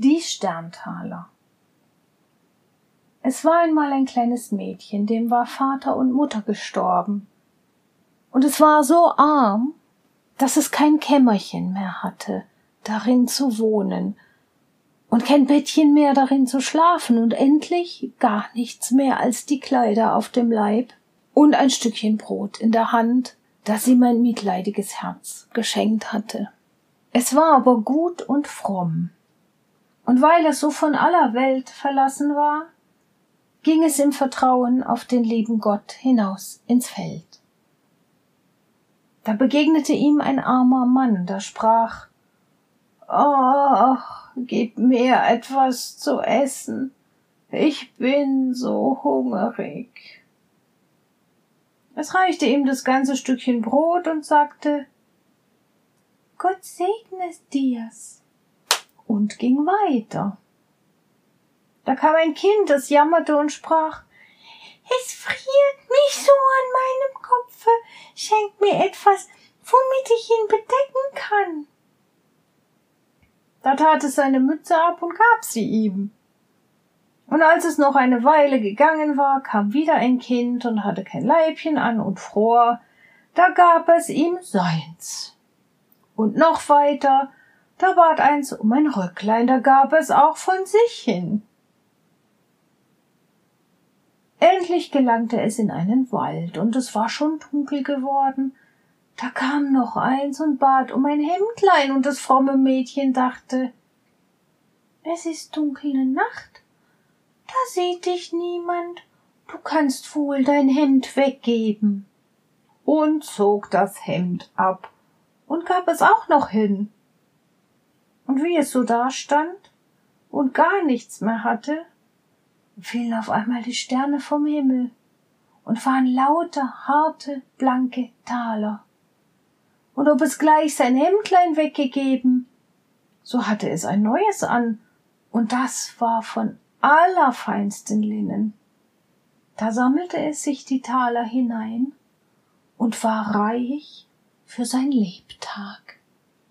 Die Sterntaler. Es war einmal ein kleines Mädchen, dem war Vater und Mutter gestorben. Und es war so arm, dass es kein Kämmerchen mehr hatte, darin zu wohnen, und kein Bettchen mehr darin zu schlafen und endlich gar nichts mehr als die Kleider auf dem Leib und ein Stückchen Brot in der Hand, das sie mein mitleidiges Herz geschenkt hatte. Es war aber gut und fromm, und weil es so von aller Welt verlassen war, ging es im Vertrauen auf den lieben Gott hinaus ins Feld. Da begegnete ihm ein armer Mann, der sprach Ach, gib mir etwas zu essen, ich bin so hungrig. Es reichte ihm das ganze Stückchen Brot und sagte Gott segne dir's und ging weiter. Da kam ein Kind, das jammerte und sprach Es friert mich so an meinem Kopfe, schenk mir etwas, womit ich ihn bedecken kann. Da tat es seine Mütze ab und gab sie ihm. Und als es noch eine Weile gegangen war, kam wieder ein Kind und hatte kein Leibchen an und fror, da gab es ihm seins. Und noch weiter, da bat eins um ein Röcklein, da gab es auch von sich hin. Endlich gelangte es in einen Wald, und es war schon dunkel geworden. Da kam noch eins und bat um ein Hemdlein, und das fromme Mädchen dachte, es ist dunkle Nacht, da sieht dich niemand, du kannst wohl dein Hemd weggeben. Und zog das Hemd ab und gab es auch noch hin und wie es so dastand und gar nichts mehr hatte, fielen auf einmal die Sterne vom Himmel und waren lauter, harte, blanke Taler. Und ob es gleich sein Hemdlein weggegeben, so hatte es ein neues an, und das war von allerfeinsten Linnen. Da sammelte es sich die Taler hinein und war reich für sein Lebtag.